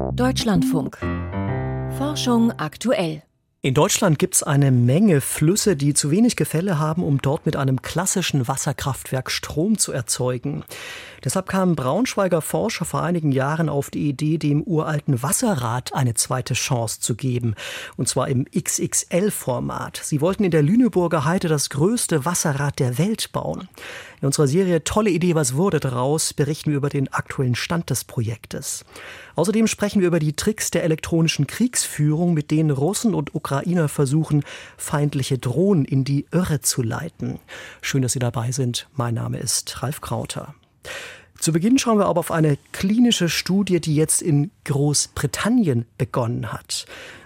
Deutschlandfunk. Forschung aktuell. In Deutschland gibt es eine Menge Flüsse, die zu wenig Gefälle haben, um dort mit einem klassischen Wasserkraftwerk Strom zu erzeugen. Deshalb kamen Braunschweiger Forscher vor einigen Jahren auf die Idee, dem uralten Wasserrad eine zweite Chance zu geben. Und zwar im XXL-Format. Sie wollten in der Lüneburger Heide das größte Wasserrad der Welt bauen. In unserer Serie Tolle Idee, was wurde daraus, berichten wir über den aktuellen Stand des Projektes. Außerdem sprechen wir über die Tricks der elektronischen Kriegsführung, mit denen Russen und Ukrainer versuchen, feindliche Drohnen in die Irre zu leiten. Schön, dass Sie dabei sind. Mein Name ist Ralf Krauter. Zu Beginn schauen wir aber auf eine klinische Studie, die jetzt in Großbritannien begonnen hat.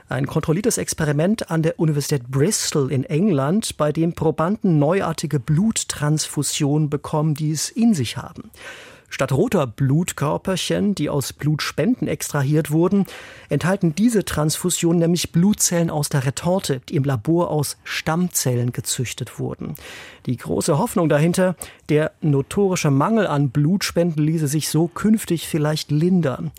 Ein kontrolliertes Experiment an der Universität Bristol in England, bei dem Probanden neuartige Bluttransfusionen bekommen, die es in sich haben. Statt roter Blutkörperchen, die aus Blutspenden extrahiert wurden, enthalten diese Transfusionen nämlich Blutzellen aus der Retorte, die im Labor aus Stammzellen gezüchtet wurden. Die große Hoffnung dahinter, der notorische Mangel an Blutspenden ließe sich so künftig vielleicht lindern.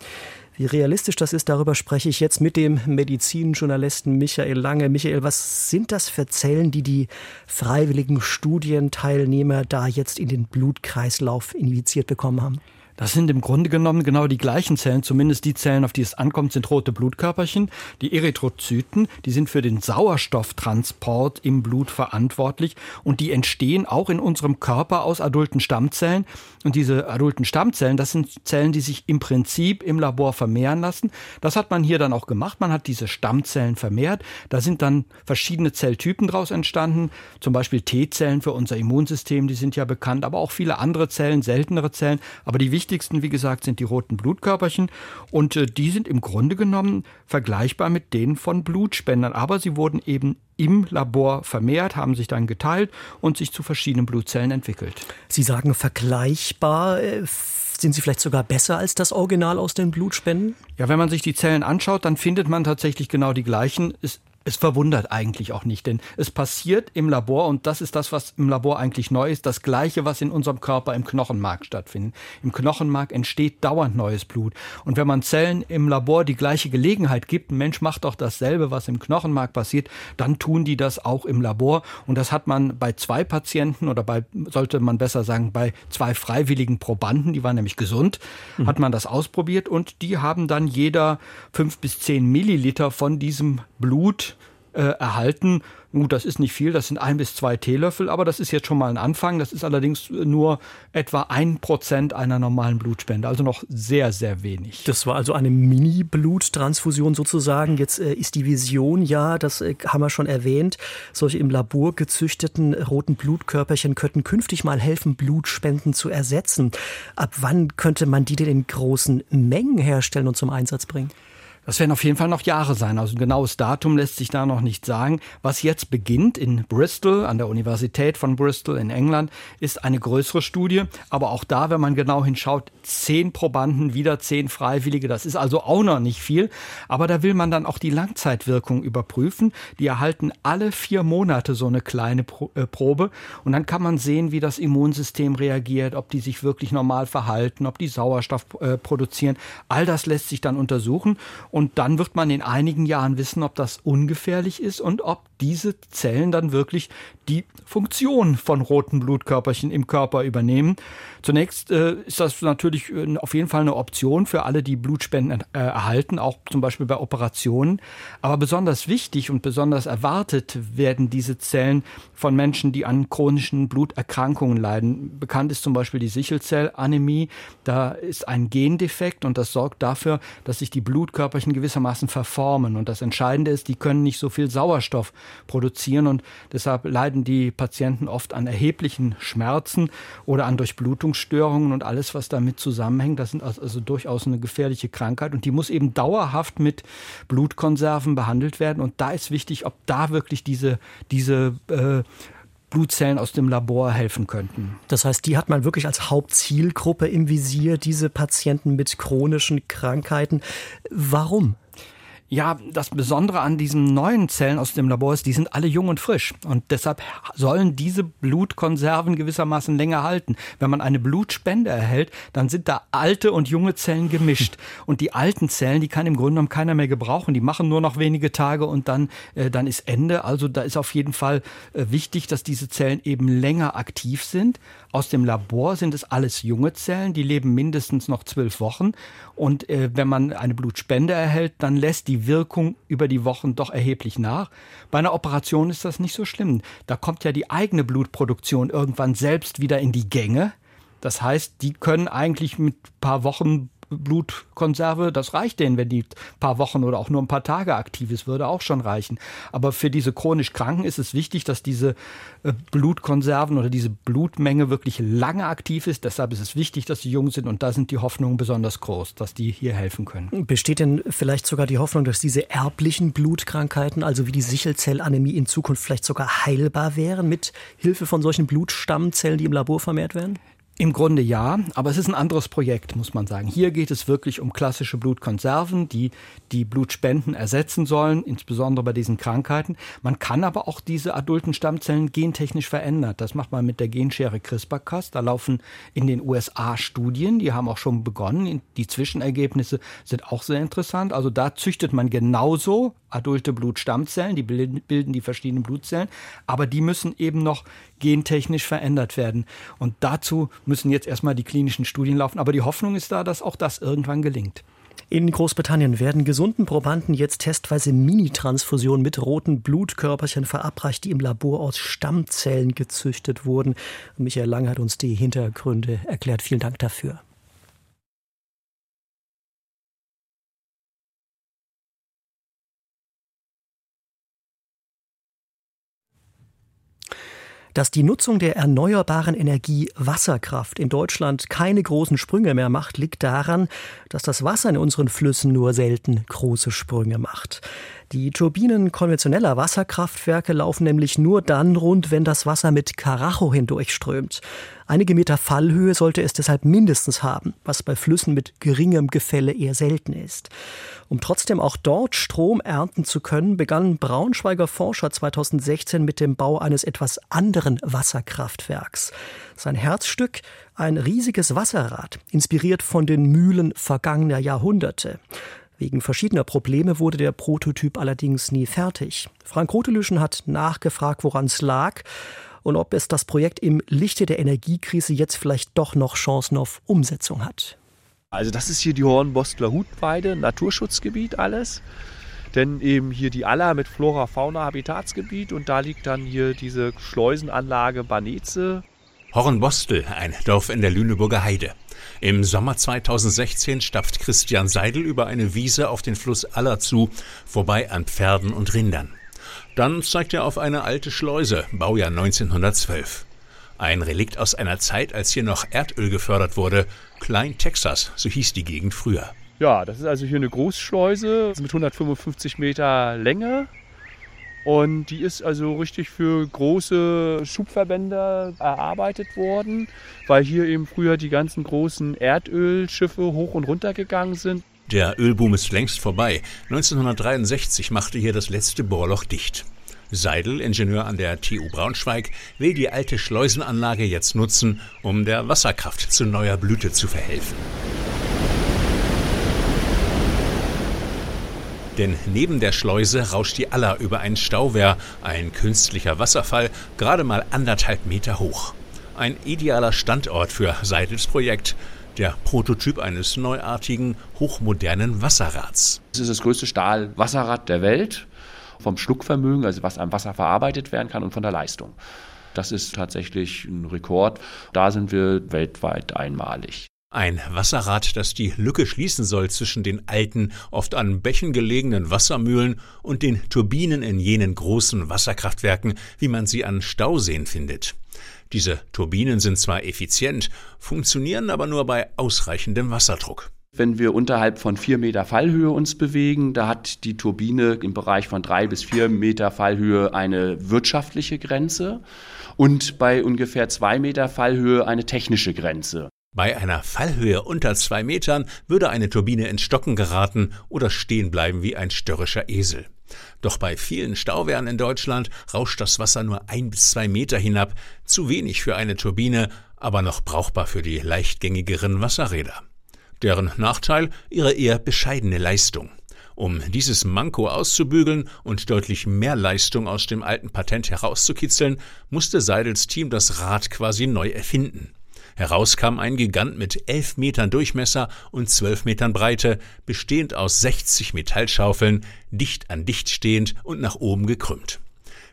Wie realistisch das ist, darüber spreche ich jetzt mit dem Medizinjournalisten Michael Lange. Michael, was sind das für Zellen, die die freiwilligen Studienteilnehmer da jetzt in den Blutkreislauf injiziert bekommen haben? Das sind im Grunde genommen genau die gleichen Zellen, zumindest die Zellen, auf die es ankommt, sind rote Blutkörperchen. Die Erythrozyten, die sind für den Sauerstofftransport im Blut verantwortlich und die entstehen auch in unserem Körper aus adulten Stammzellen. Und diese adulten Stammzellen, das sind Zellen, die sich im Prinzip im Labor vermehren lassen. Das hat man hier dann auch gemacht. Man hat diese Stammzellen vermehrt. Da sind dann verschiedene Zelltypen daraus entstanden. Zum Beispiel T-Zellen für unser Immunsystem, die sind ja bekannt, aber auch viele andere Zellen, seltenere Zellen. Aber die wichtigsten, wie gesagt, sind die roten Blutkörperchen und äh, die sind im Grunde genommen vergleichbar mit denen von Blutspendern. Aber sie wurden eben im Labor vermehrt, haben sich dann geteilt und sich zu verschiedenen Blutzellen entwickelt. Sie sagen vergleichbar. Äh, sind sie vielleicht sogar besser als das Original aus den Blutspenden? Ja, wenn man sich die Zellen anschaut, dann findet man tatsächlich genau die gleichen. Es es verwundert eigentlich auch nicht, denn es passiert im Labor und das ist das, was im Labor eigentlich neu ist, das gleiche, was in unserem Körper im Knochenmark stattfindet. Im Knochenmark entsteht dauernd neues Blut und wenn man Zellen im Labor die gleiche Gelegenheit gibt, ein Mensch macht doch dasselbe, was im Knochenmark passiert, dann tun die das auch im Labor und das hat man bei zwei Patienten oder bei sollte man besser sagen bei zwei freiwilligen Probanden, die waren nämlich gesund, mhm. hat man das ausprobiert und die haben dann jeder fünf bis zehn Milliliter von diesem Blut äh, erhalten. Gut, das ist nicht viel, das sind ein bis zwei Teelöffel, aber das ist jetzt schon mal ein Anfang. Das ist allerdings nur etwa ein Prozent einer normalen Blutspende, also noch sehr, sehr wenig. Das war also eine Mini-Bluttransfusion sozusagen. Jetzt äh, ist die Vision ja, das äh, haben wir schon erwähnt, solche im Labor gezüchteten roten Blutkörperchen könnten künftig mal helfen, Blutspenden zu ersetzen. Ab wann könnte man die denn in großen Mengen herstellen und zum Einsatz bringen? Das werden auf jeden Fall noch Jahre sein. Also ein genaues Datum lässt sich da noch nicht sagen. Was jetzt beginnt in Bristol, an der Universität von Bristol in England, ist eine größere Studie. Aber auch da, wenn man genau hinschaut, zehn Probanden, wieder zehn Freiwillige. Das ist also auch noch nicht viel. Aber da will man dann auch die Langzeitwirkung überprüfen. Die erhalten alle vier Monate so eine kleine äh, Probe. Und dann kann man sehen, wie das Immunsystem reagiert, ob die sich wirklich normal verhalten, ob die Sauerstoff äh, produzieren. All das lässt sich dann untersuchen. Und dann wird man in einigen Jahren wissen, ob das ungefährlich ist und ob diese Zellen dann wirklich die Funktion von roten Blutkörperchen im Körper übernehmen. Zunächst äh, ist das natürlich äh, auf jeden Fall eine Option für alle, die Blutspenden äh, erhalten, auch zum Beispiel bei Operationen. Aber besonders wichtig und besonders erwartet werden diese Zellen von Menschen, die an chronischen Bluterkrankungen leiden. Bekannt ist zum Beispiel die Sichelzellanämie. Da ist ein Gendefekt und das sorgt dafür, dass sich die Blutkörperchen gewissermaßen verformen. Und das Entscheidende ist, die können nicht so viel Sauerstoff produzieren und deshalb leiden die Patienten oft an erheblichen Schmerzen oder an Durchblutung Verdauungsstörungen und alles, was damit zusammenhängt. Das sind also, also durchaus eine gefährliche Krankheit und die muss eben dauerhaft mit Blutkonserven behandelt werden. Und da ist wichtig, ob da wirklich diese, diese äh, Blutzellen aus dem Labor helfen könnten. Das heißt, die hat man wirklich als Hauptzielgruppe im Visier, diese Patienten mit chronischen Krankheiten. Warum? Ja, das Besondere an diesen neuen Zellen aus dem Labor ist, die sind alle jung und frisch. Und deshalb sollen diese Blutkonserven gewissermaßen länger halten. Wenn man eine Blutspende erhält, dann sind da alte und junge Zellen gemischt. Und die alten Zellen, die kann im Grunde genommen keiner mehr gebrauchen. Die machen nur noch wenige Tage und dann, äh, dann ist Ende. Also da ist auf jeden Fall äh, wichtig, dass diese Zellen eben länger aktiv sind. Aus dem Labor sind es alles junge Zellen, die leben mindestens noch zwölf Wochen. Und äh, wenn man eine Blutspende erhält, dann lässt die Wirkung über die Wochen doch erheblich nach. Bei einer Operation ist das nicht so schlimm. Da kommt ja die eigene Blutproduktion irgendwann selbst wieder in die Gänge. Das heißt, die können eigentlich mit ein paar Wochen Blutkonserve, das reicht denen, wenn die paar Wochen oder auch nur ein paar Tage aktiv ist, würde auch schon reichen. Aber für diese chronisch Kranken ist es wichtig, dass diese äh, Blutkonserven oder diese Blutmenge wirklich lange aktiv ist. Deshalb ist es wichtig, dass sie jung sind und da sind die Hoffnungen besonders groß, dass die hier helfen können. Besteht denn vielleicht sogar die Hoffnung, dass diese erblichen Blutkrankheiten, also wie die Sichelzellanämie in Zukunft vielleicht sogar heilbar wären mit Hilfe von solchen Blutstammzellen, die im Labor vermehrt werden? Im Grunde ja, aber es ist ein anderes Projekt, muss man sagen. Hier geht es wirklich um klassische Blutkonserven, die die Blutspenden ersetzen sollen, insbesondere bei diesen Krankheiten. Man kann aber auch diese adulten Stammzellen gentechnisch verändern. Das macht man mit der Genschere CRISPR-Cas. Da laufen in den USA Studien, die haben auch schon begonnen. Die Zwischenergebnisse sind auch sehr interessant. Also da züchtet man genauso adulte Blutstammzellen, die bilden die verschiedenen Blutzellen, aber die müssen eben noch gentechnisch verändert werden. Und dazu müssen jetzt erstmal die klinischen Studien laufen. Aber die Hoffnung ist da, dass auch das irgendwann gelingt. In Großbritannien werden gesunden Probanden jetzt testweise Mini-Transfusionen mit roten Blutkörperchen verabreicht, die im Labor aus Stammzellen gezüchtet wurden. Michael Lang hat uns die Hintergründe erklärt. Vielen Dank dafür. Dass die Nutzung der erneuerbaren Energie Wasserkraft in Deutschland keine großen Sprünge mehr macht, liegt daran, dass das Wasser in unseren Flüssen nur selten große Sprünge macht. Die Turbinen konventioneller Wasserkraftwerke laufen nämlich nur dann rund, wenn das Wasser mit Karacho hindurchströmt. Einige Meter Fallhöhe sollte es deshalb mindestens haben, was bei Flüssen mit geringem Gefälle eher selten ist. Um trotzdem auch dort Strom ernten zu können, begannen Braunschweiger Forscher 2016 mit dem Bau eines etwas anderen Wasserkraftwerks. Sein Herzstück ein riesiges Wasserrad, inspiriert von den Mühlen vergangener Jahrhunderte. Wegen verschiedener Probleme wurde der Prototyp allerdings nie fertig. Frank Rotelüschen hat nachgefragt, woran es lag und ob es das Projekt im Lichte der Energiekrise jetzt vielleicht doch noch Chancen auf Umsetzung hat. Also das ist hier die Hornbostler Hutweide, Naturschutzgebiet alles. Denn eben hier die Aller mit Flora, Fauna, Habitatsgebiet und da liegt dann hier diese Schleusenanlage Baneze. Hornbostel, ein Dorf in der Lüneburger Heide. Im Sommer 2016 stapft Christian Seidel über eine Wiese auf den Fluss Aller zu, vorbei an Pferden und Rindern. Dann zeigt er auf eine alte Schleuse, Baujahr 1912. Ein Relikt aus einer Zeit, als hier noch Erdöl gefördert wurde. Klein Texas, so hieß die Gegend früher. Ja, das ist also hier eine Großschleuse mit 155 Meter Länge, und die ist also richtig für große Schubverbände erarbeitet worden, weil hier eben früher die ganzen großen Erdölschiffe hoch und runter gegangen sind. Der Ölboom ist längst vorbei. 1963 machte hier das letzte Bohrloch dicht. Seidel, Ingenieur an der TU Braunschweig, will die alte Schleusenanlage jetzt nutzen, um der Wasserkraft zu neuer Blüte zu verhelfen. Denn neben der Schleuse rauscht die Aller über ein Stauwehr, ein künstlicher Wasserfall, gerade mal anderthalb Meter hoch. Ein idealer Standort für Seidels Projekt, der Prototyp eines neuartigen, hochmodernen Wasserrads. Es ist das größte Stahlwasserrad der Welt, vom Schluckvermögen, also was am Wasser verarbeitet werden kann und von der Leistung. Das ist tatsächlich ein Rekord. Da sind wir weltweit einmalig. Ein Wasserrad, das die Lücke schließen soll zwischen den alten, oft an Bächen gelegenen Wassermühlen und den Turbinen in jenen großen Wasserkraftwerken, wie man sie an Stauseen findet. Diese Turbinen sind zwar effizient, funktionieren aber nur bei ausreichendem Wasserdruck. Wenn wir unterhalb von vier Meter Fallhöhe uns bewegen, da hat die Turbine im Bereich von drei bis vier Meter Fallhöhe eine wirtschaftliche Grenze und bei ungefähr zwei Meter Fallhöhe eine technische Grenze. Bei einer Fallhöhe unter zwei Metern würde eine Turbine ins Stocken geraten oder stehen bleiben wie ein störrischer Esel. Doch bei vielen Stauwehren in Deutschland rauscht das Wasser nur ein bis zwei Meter hinab, zu wenig für eine Turbine, aber noch brauchbar für die leichtgängigeren Wasserräder. Deren Nachteil ihre eher bescheidene Leistung. Um dieses Manko auszubügeln und deutlich mehr Leistung aus dem alten Patent herauszukitzeln, musste Seidels Team das Rad quasi neu erfinden. Heraus kam ein Gigant mit elf Metern Durchmesser und zwölf Metern Breite, bestehend aus 60 Metallschaufeln, dicht an dicht stehend und nach oben gekrümmt.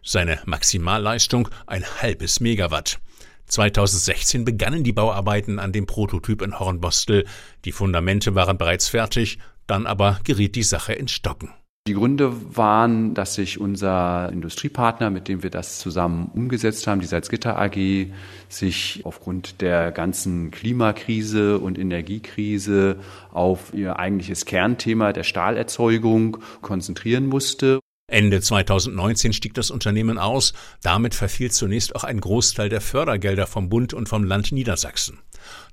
Seine Maximalleistung ein halbes Megawatt. 2016 begannen die Bauarbeiten an dem Prototyp in Hornbostel. Die Fundamente waren bereits fertig, dann aber geriet die Sache ins Stocken. Die Gründe waren, dass sich unser Industriepartner, mit dem wir das zusammen umgesetzt haben, die Salzgitter AG, sich aufgrund der ganzen Klimakrise und Energiekrise auf ihr eigentliches Kernthema der Stahlerzeugung konzentrieren musste. Ende 2019 stieg das Unternehmen aus. Damit verfiel zunächst auch ein Großteil der Fördergelder vom Bund und vom Land Niedersachsen.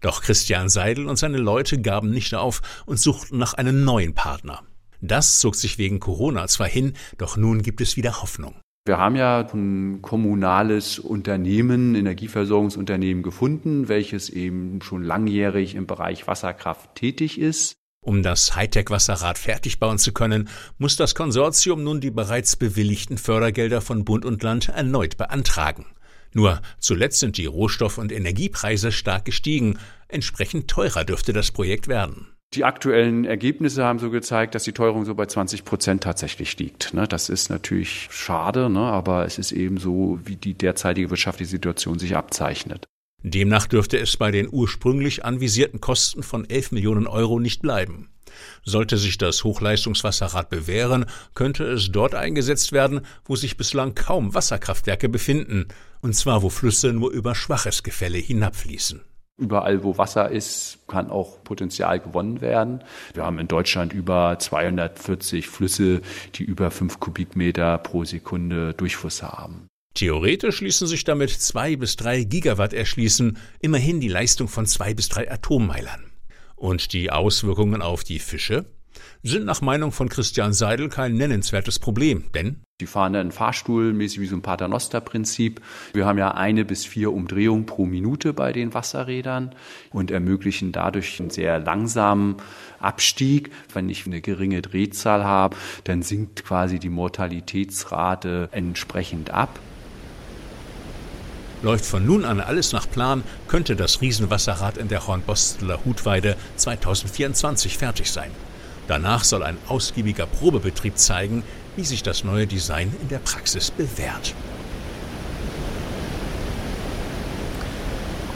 Doch Christian Seidel und seine Leute gaben nicht auf und suchten nach einem neuen Partner. Das zog sich wegen Corona zwar hin, doch nun gibt es wieder Hoffnung. Wir haben ja ein kommunales Unternehmen, Energieversorgungsunternehmen gefunden, welches eben schon langjährig im Bereich Wasserkraft tätig ist. Um das Hightech-Wasserrad fertig bauen zu können, muss das Konsortium nun die bereits bewilligten Fördergelder von Bund und Land erneut beantragen. Nur zuletzt sind die Rohstoff- und Energiepreise stark gestiegen. Entsprechend teurer dürfte das Projekt werden. Die aktuellen Ergebnisse haben so gezeigt, dass die Teuerung so bei 20 Prozent tatsächlich liegt. Ne? Das ist natürlich schade, ne? aber es ist eben so, wie die derzeitige wirtschaftliche Situation sich abzeichnet. Demnach dürfte es bei den ursprünglich anvisierten Kosten von 11 Millionen Euro nicht bleiben. Sollte sich das Hochleistungswasserrad bewähren, könnte es dort eingesetzt werden, wo sich bislang kaum Wasserkraftwerke befinden, und zwar wo Flüsse nur über schwaches Gefälle hinabfließen. Überall, wo Wasser ist, kann auch Potenzial gewonnen werden. Wir haben in Deutschland über 240 Flüsse, die über 5 Kubikmeter pro Sekunde Durchfluss haben. Theoretisch ließen sich damit zwei bis drei Gigawatt erschließen, immerhin die Leistung von zwei bis drei Atommeilern. Und die Auswirkungen auf die Fische sind nach Meinung von Christian Seidel kein nennenswertes Problem, denn die fahren dann Fahrstuhl, mäßig wie so ein Paternoster-Prinzip. Wir haben ja eine bis vier Umdrehungen pro Minute bei den Wasserrädern und ermöglichen dadurch einen sehr langsamen Abstieg. Wenn ich eine geringe Drehzahl habe, dann sinkt quasi die Mortalitätsrate entsprechend ab. Läuft von nun an alles nach Plan, könnte das Riesenwasserrad in der Hornbosteler Hutweide 2024 fertig sein. Danach soll ein ausgiebiger Probebetrieb zeigen, wie sich das neue Design in der Praxis bewährt.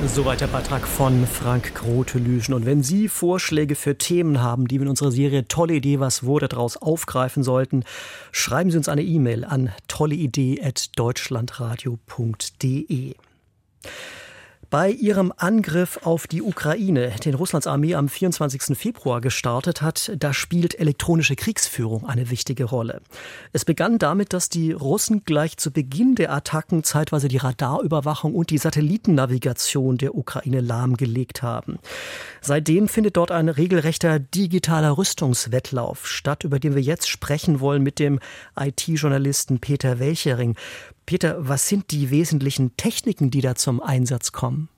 Soweit der Beitrag von Frank Grote-Lüschen. Und wenn Sie Vorschläge für Themen haben, die wir in unserer Serie Tolle Idee, was wurde daraus aufgreifen sollten, schreiben Sie uns eine E-Mail an tolleidee.deutschlandradio.de. Bei ihrem Angriff auf die Ukraine, den Russlands Armee am 24. Februar gestartet hat, da spielt elektronische Kriegsführung eine wichtige Rolle. Es begann damit, dass die Russen gleich zu Beginn der Attacken zeitweise die Radarüberwachung und die Satellitennavigation der Ukraine lahmgelegt haben. Seitdem findet dort ein regelrechter digitaler Rüstungswettlauf statt, über den wir jetzt sprechen wollen mit dem IT-Journalisten Peter Welchering. Peter, was sind die wesentlichen Techniken, die da zum Einsatz kommen?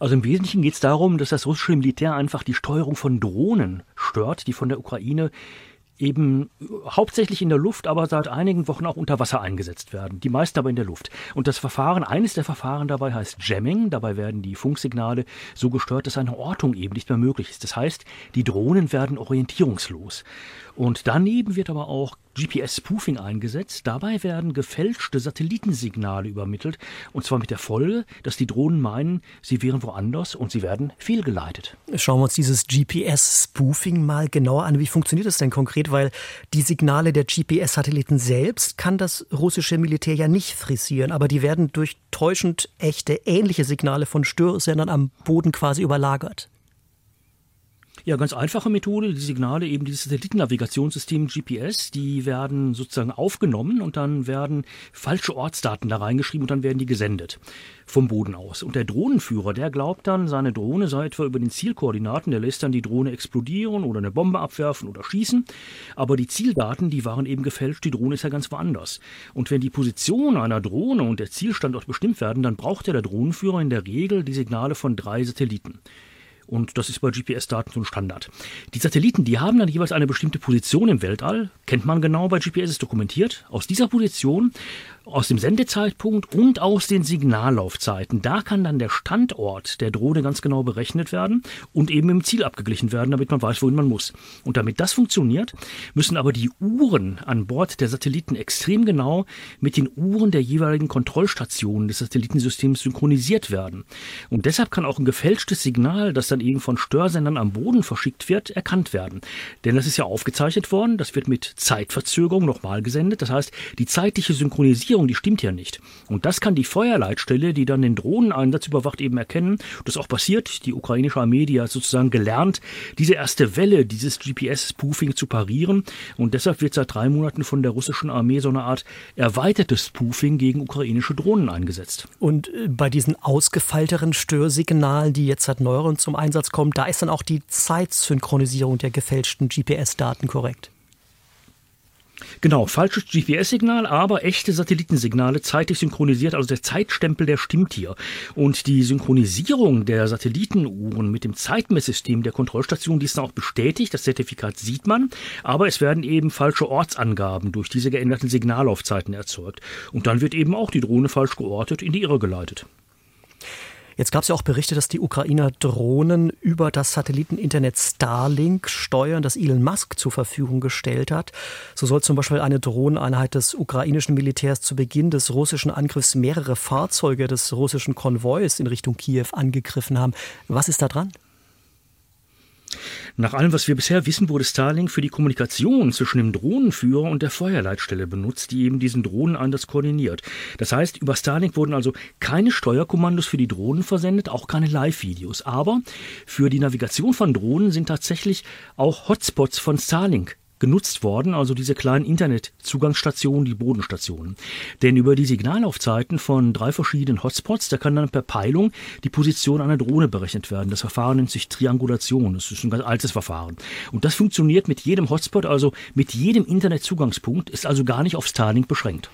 Also im Wesentlichen geht es darum, dass das russische Militär einfach die Steuerung von Drohnen stört, die von der Ukraine eben hauptsächlich in der Luft, aber seit einigen Wochen auch unter Wasser eingesetzt werden. Die meisten aber in der Luft. Und das Verfahren, eines der Verfahren dabei heißt Jamming. Dabei werden die Funksignale so gestört, dass eine Ortung eben nicht mehr möglich ist. Das heißt, die Drohnen werden orientierungslos. Und daneben wird aber auch GPS-Spoofing eingesetzt. Dabei werden gefälschte Satellitensignale übermittelt. Und zwar mit der Folge, dass die Drohnen meinen, sie wären woanders und sie werden fehlgeleitet. Schauen wir uns dieses GPS-Spoofing mal genauer an. Wie funktioniert das denn konkret? Weil die Signale der GPS-Satelliten selbst kann das russische Militär ja nicht frisieren. Aber die werden durch täuschend echte, ähnliche Signale von Störsendern am Boden quasi überlagert. Ja, ganz einfache Methode. Die Signale, eben dieses Satellitennavigationssystem GPS, die werden sozusagen aufgenommen und dann werden falsche Ortsdaten da reingeschrieben und dann werden die gesendet vom Boden aus. Und der Drohnenführer, der glaubt dann, seine Drohne sei etwa über den Zielkoordinaten, der lässt dann die Drohne explodieren oder eine Bombe abwerfen oder schießen. Aber die Zieldaten, die waren eben gefälscht, die Drohne ist ja ganz woanders. Und wenn die Position einer Drohne und der Zielstandort bestimmt werden, dann braucht ja der Drohnenführer in der Regel die Signale von drei Satelliten. Und das ist bei GPS-Daten so ein Standard. Die Satelliten, die haben dann jeweils eine bestimmte Position im Weltall, kennt man genau bei GPS, ist dokumentiert. Aus dieser Position aus dem Sendezeitpunkt und aus den Signallaufzeiten. Da kann dann der Standort der Drohne ganz genau berechnet werden und eben im Ziel abgeglichen werden, damit man weiß, wohin man muss. Und damit das funktioniert, müssen aber die Uhren an Bord der Satelliten extrem genau mit den Uhren der jeweiligen Kontrollstationen des Satellitensystems synchronisiert werden. Und deshalb kann auch ein gefälschtes Signal, das dann eben von Störsendern am Boden verschickt wird, erkannt werden. Denn das ist ja aufgezeichnet worden, das wird mit Zeitverzögerung nochmal gesendet. Das heißt, die zeitliche Synchronisierung die stimmt ja nicht. Und das kann die Feuerleitstelle, die dann den Drohneneinsatz überwacht, eben erkennen. Das ist auch passiert. Die ukrainische Armee, die hat sozusagen gelernt, diese erste Welle dieses GPS-Spoofing zu parieren. Und deshalb wird seit drei Monaten von der russischen Armee so eine Art erweitertes Spoofing gegen ukrainische Drohnen eingesetzt. Und äh, bei diesen ausgefeilteren Störsignalen, die jetzt seit neuerem zum Einsatz kommen, da ist dann auch die Zeitsynchronisierung der gefälschten GPS-Daten korrekt. Genau, falsches GPS-Signal, aber echte Satellitensignale zeitig synchronisiert, also der Zeitstempel, der stimmt hier. Und die Synchronisierung der Satellitenuhren mit dem Zeitmesssystem der Kontrollstation, die ist dann auch bestätigt, das Zertifikat sieht man, aber es werden eben falsche Ortsangaben durch diese geänderten Signallaufzeiten erzeugt. Und dann wird eben auch die Drohne falsch geortet, in die Irre geleitet. Jetzt gab es ja auch Berichte, dass die Ukrainer Drohnen über das Satelliteninternet Starlink steuern, das Elon Musk zur Verfügung gestellt hat. So soll zum Beispiel eine Drohneneinheit des ukrainischen Militärs zu Beginn des russischen Angriffs mehrere Fahrzeuge des russischen Konvois in Richtung Kiew angegriffen haben. Was ist da dran? Nach allem, was wir bisher wissen, wurde Starlink für die Kommunikation zwischen dem Drohnenführer und der Feuerleitstelle benutzt, die eben diesen Drohneneinsatz koordiniert. Das heißt, über Starlink wurden also keine Steuerkommandos für die Drohnen versendet, auch keine Live-Videos. Aber für die Navigation von Drohnen sind tatsächlich auch Hotspots von Starlink genutzt worden, also diese kleinen Internetzugangsstationen, die Bodenstationen. Denn über die Signalaufzeiten von drei verschiedenen Hotspots, da kann dann per Peilung die Position einer Drohne berechnet werden. Das Verfahren nennt sich Triangulation. Das ist ein ganz altes Verfahren. Und das funktioniert mit jedem Hotspot, also mit jedem Internetzugangspunkt, ist also gar nicht auf Starlink beschränkt.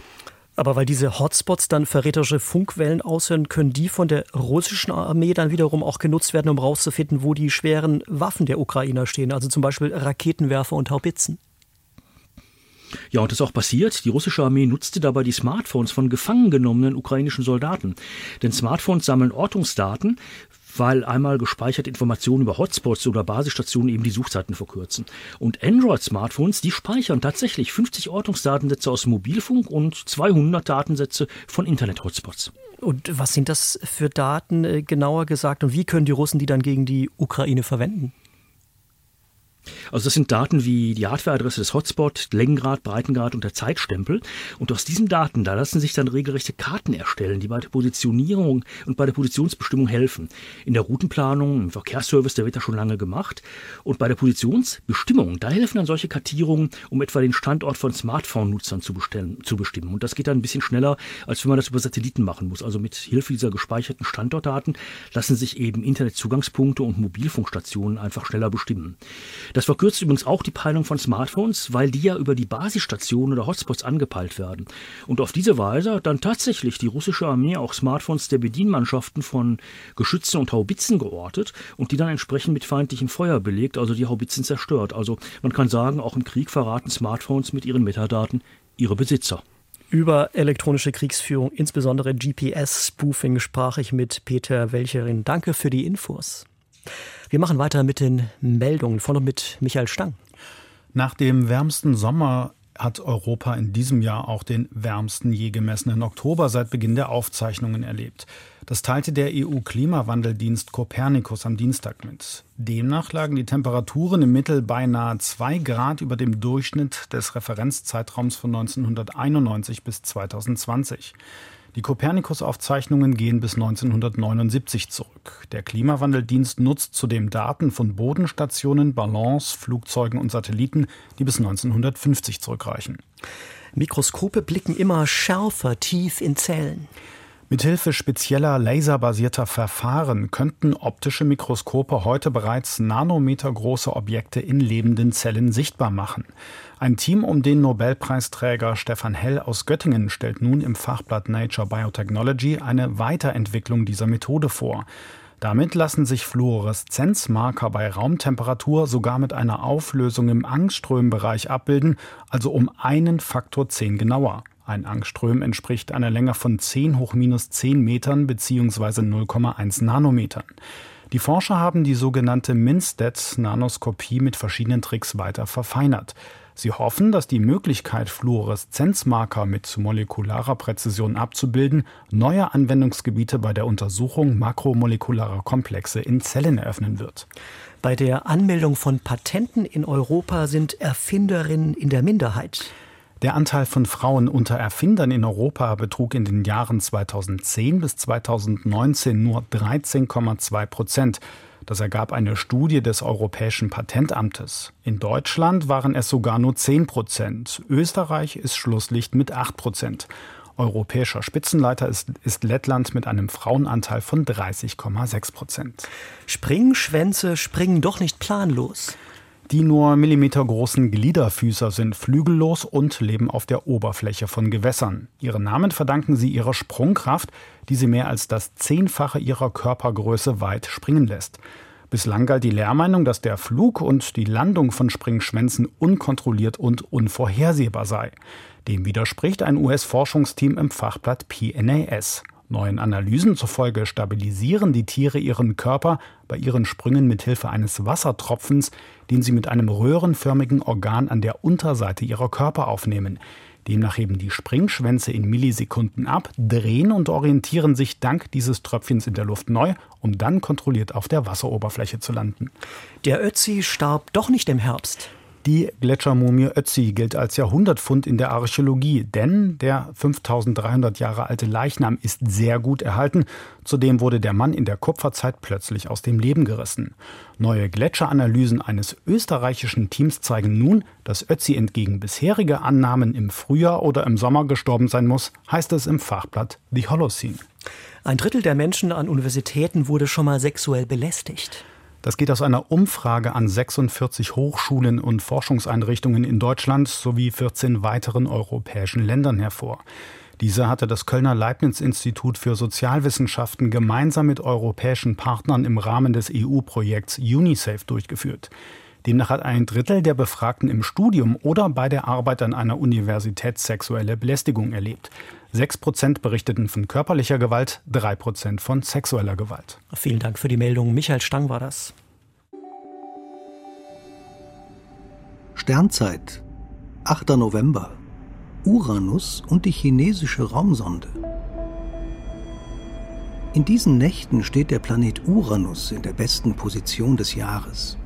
Aber weil diese Hotspots dann verräterische Funkwellen aushören, können die von der russischen Armee dann wiederum auch genutzt werden, um herauszufinden, wo die schweren Waffen der Ukrainer stehen, also zum Beispiel Raketenwerfer und Haubitzen. Ja, und das ist auch passiert. Die russische Armee nutzte dabei die Smartphones von gefangen genommenen ukrainischen Soldaten. Denn Smartphones sammeln Ortungsdaten weil einmal gespeicherte Informationen über Hotspots oder Basisstationen eben die Suchzeiten verkürzen. Und Android-Smartphones, die speichern tatsächlich 50 Ortungsdatensätze aus Mobilfunk und 200 Datensätze von Internet-Hotspots. Und was sind das für Daten äh, genauer gesagt und wie können die Russen die dann gegen die Ukraine verwenden? Also das sind Daten wie die Hardwareadresse des Hotspot, Längengrad, Breitengrad und der Zeitstempel. Und aus diesen Daten, da lassen sich dann regelrechte Karten erstellen, die bei der Positionierung und bei der Positionsbestimmung helfen. In der Routenplanung, im Verkehrsservice, der wird da schon lange gemacht. Und bei der Positionsbestimmung, da helfen dann solche Kartierungen, um etwa den Standort von Smartphone-Nutzern zu, zu bestimmen. Und das geht dann ein bisschen schneller, als wenn man das über Satelliten machen muss. Also mit Hilfe dieser gespeicherten Standortdaten lassen sich eben Internetzugangspunkte und Mobilfunkstationen einfach schneller bestimmen. Das verkürzt übrigens auch die Peilung von Smartphones, weil die ja über die Basisstationen oder Hotspots angepeilt werden. Und auf diese Weise hat dann tatsächlich die russische Armee auch Smartphones der Bedienmannschaften von Geschützen und Haubitzen geortet und die dann entsprechend mit feindlichem Feuer belegt, also die Haubitzen zerstört. Also man kann sagen, auch im Krieg verraten Smartphones mit ihren Metadaten ihre Besitzer. Über elektronische Kriegsführung, insbesondere GPS-Spoofing, sprach ich mit Peter Welcherin. Danke für die Infos. Wir machen weiter mit den Meldungen von und mit Michael Stang. Nach dem wärmsten Sommer hat Europa in diesem Jahr auch den wärmsten je gemessenen Oktober seit Beginn der Aufzeichnungen erlebt. Das teilte der EU-Klimawandeldienst Copernicus am Dienstag mit. Demnach lagen die Temperaturen im Mittel beinahe zwei Grad über dem Durchschnitt des Referenzzeitraums von 1991 bis 2020. Die Kopernikus-Aufzeichnungen gehen bis 1979 zurück. Der Klimawandeldienst nutzt zudem Daten von Bodenstationen, Ballons, Flugzeugen und Satelliten, die bis 1950 zurückreichen. Mikroskope blicken immer schärfer tief in Zellen. Mithilfe spezieller laserbasierter Verfahren könnten optische Mikroskope heute bereits nanometergroße Objekte in lebenden Zellen sichtbar machen. Ein Team um den Nobelpreisträger Stefan Hell aus Göttingen stellt nun im Fachblatt Nature Biotechnology eine Weiterentwicklung dieser Methode vor. Damit lassen sich Fluoreszenzmarker bei Raumtemperatur sogar mit einer Auflösung im Angstströmbereich abbilden, also um einen Faktor 10 genauer. Ein Angström entspricht einer Länge von 10 hoch minus 10 Metern bzw. 0,1 Nanometern. Die Forscher haben die sogenannte Minstead-Nanoskopie mit verschiedenen Tricks weiter verfeinert. Sie hoffen, dass die Möglichkeit, Fluoreszenzmarker mit molekularer Präzision abzubilden, neue Anwendungsgebiete bei der Untersuchung makromolekularer Komplexe in Zellen eröffnen wird. Bei der Anmeldung von Patenten in Europa sind Erfinderinnen in der Minderheit. Der Anteil von Frauen unter Erfindern in Europa betrug in den Jahren 2010 bis 2019 nur 13,2 Prozent. Das ergab eine Studie des Europäischen Patentamtes. In Deutschland waren es sogar nur 10 Prozent. Österreich ist Schlusslicht mit 8 Prozent. Europäischer Spitzenleiter ist, ist, Lettland mit einem Frauenanteil von 30,6 Prozent. Springschwänze springen doch nicht planlos. Die nur millimetergroßen Gliederfüßer sind flügellos und leben auf der Oberfläche von Gewässern. Ihren Namen verdanken sie ihrer Sprungkraft, die sie mehr als das Zehnfache ihrer Körpergröße weit springen lässt. Bislang galt die Lehrmeinung, dass der Flug und die Landung von Springschwänzen unkontrolliert und unvorhersehbar sei. Dem widerspricht ein US-Forschungsteam im Fachblatt PNAS. Neuen Analysen zufolge stabilisieren die Tiere ihren Körper bei ihren Sprüngen mit Hilfe eines Wassertropfens, den sie mit einem röhrenförmigen Organ an der Unterseite ihrer Körper aufnehmen. Demnach heben die Springschwänze in Millisekunden ab, drehen und orientieren sich dank dieses Tröpfchens in der Luft neu, um dann kontrolliert auf der Wasseroberfläche zu landen. Der Ötzi starb doch nicht im Herbst. Die Gletschermumie Ötzi gilt als Jahrhundertfund in der Archäologie, denn der 5300 Jahre alte Leichnam ist sehr gut erhalten. Zudem wurde der Mann in der Kupferzeit plötzlich aus dem Leben gerissen. Neue Gletscheranalysen eines österreichischen Teams zeigen nun, dass Ötzi entgegen bisheriger Annahmen im Frühjahr oder im Sommer gestorben sein muss, heißt es im Fachblatt The Holocene. Ein Drittel der Menschen an Universitäten wurde schon mal sexuell belästigt. Das geht aus einer Umfrage an 46 Hochschulen und Forschungseinrichtungen in Deutschland sowie 14 weiteren europäischen Ländern hervor. Diese hatte das Kölner Leibniz-Institut für Sozialwissenschaften gemeinsam mit europäischen Partnern im Rahmen des EU-Projekts UNICEF durchgeführt. Demnach hat ein Drittel der Befragten im Studium oder bei der Arbeit an einer Universität sexuelle Belästigung erlebt. Sechs Prozent berichteten von körperlicher Gewalt, drei Prozent von sexueller Gewalt. Vielen Dank für die Meldung. Michael Stang war das. Sternzeit, 8. November. Uranus und die chinesische Raumsonde. In diesen Nächten steht der Planet Uranus in der besten Position des Jahres.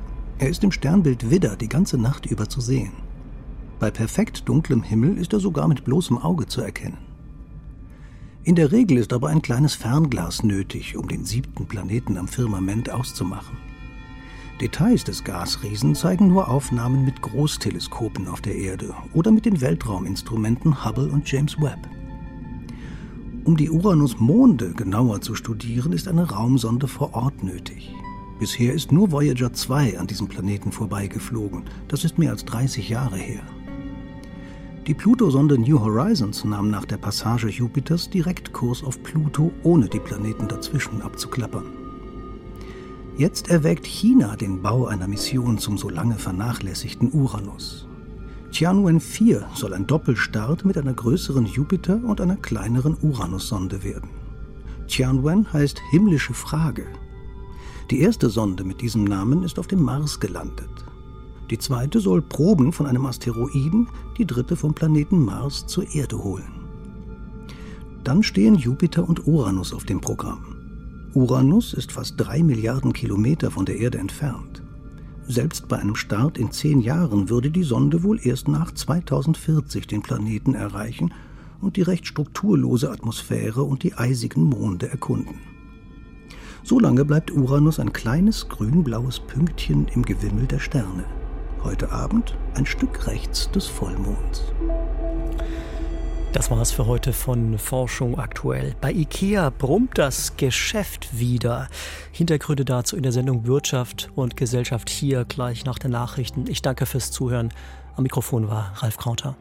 Er ist im Sternbild Widder die ganze Nacht über zu sehen. Bei perfekt dunklem Himmel ist er sogar mit bloßem Auge zu erkennen. In der Regel ist aber ein kleines Fernglas nötig, um den siebten Planeten am Firmament auszumachen. Details des Gasriesen zeigen nur Aufnahmen mit Großteleskopen auf der Erde oder mit den Weltrauminstrumenten Hubble und James Webb. Um die Uranus-Monde genauer zu studieren, ist eine Raumsonde vor Ort nötig. Bisher ist nur Voyager 2 an diesem Planeten vorbeigeflogen. Das ist mehr als 30 Jahre her. Die Pluto-Sonde New Horizons nahm nach der Passage Jupiters direkt Kurs auf Pluto, ohne die Planeten dazwischen abzuklappern. Jetzt erwägt China den Bau einer Mission zum so lange vernachlässigten Uranus. Tianwen 4 soll ein Doppelstart mit einer größeren Jupiter- und einer kleineren Uranus-Sonde werden. Tianwen heißt himmlische Frage. Die erste Sonde mit diesem Namen ist auf dem Mars gelandet. Die zweite soll Proben von einem Asteroiden, die dritte vom Planeten Mars zur Erde holen. Dann stehen Jupiter und Uranus auf dem Programm. Uranus ist fast drei Milliarden Kilometer von der Erde entfernt. Selbst bei einem Start in zehn Jahren würde die Sonde wohl erst nach 2040 den Planeten erreichen und die recht strukturlose Atmosphäre und die eisigen Monde erkunden. So lange bleibt Uranus ein kleines grün-blaues Pünktchen im Gewimmel der Sterne. Heute Abend ein Stück rechts des Vollmonds. Das war es für heute von Forschung aktuell. Bei IKEA brummt das Geschäft wieder. Hintergründe dazu in der Sendung Wirtschaft und Gesellschaft hier gleich nach den Nachrichten. Ich danke fürs Zuhören. Am Mikrofon war Ralf Krauter.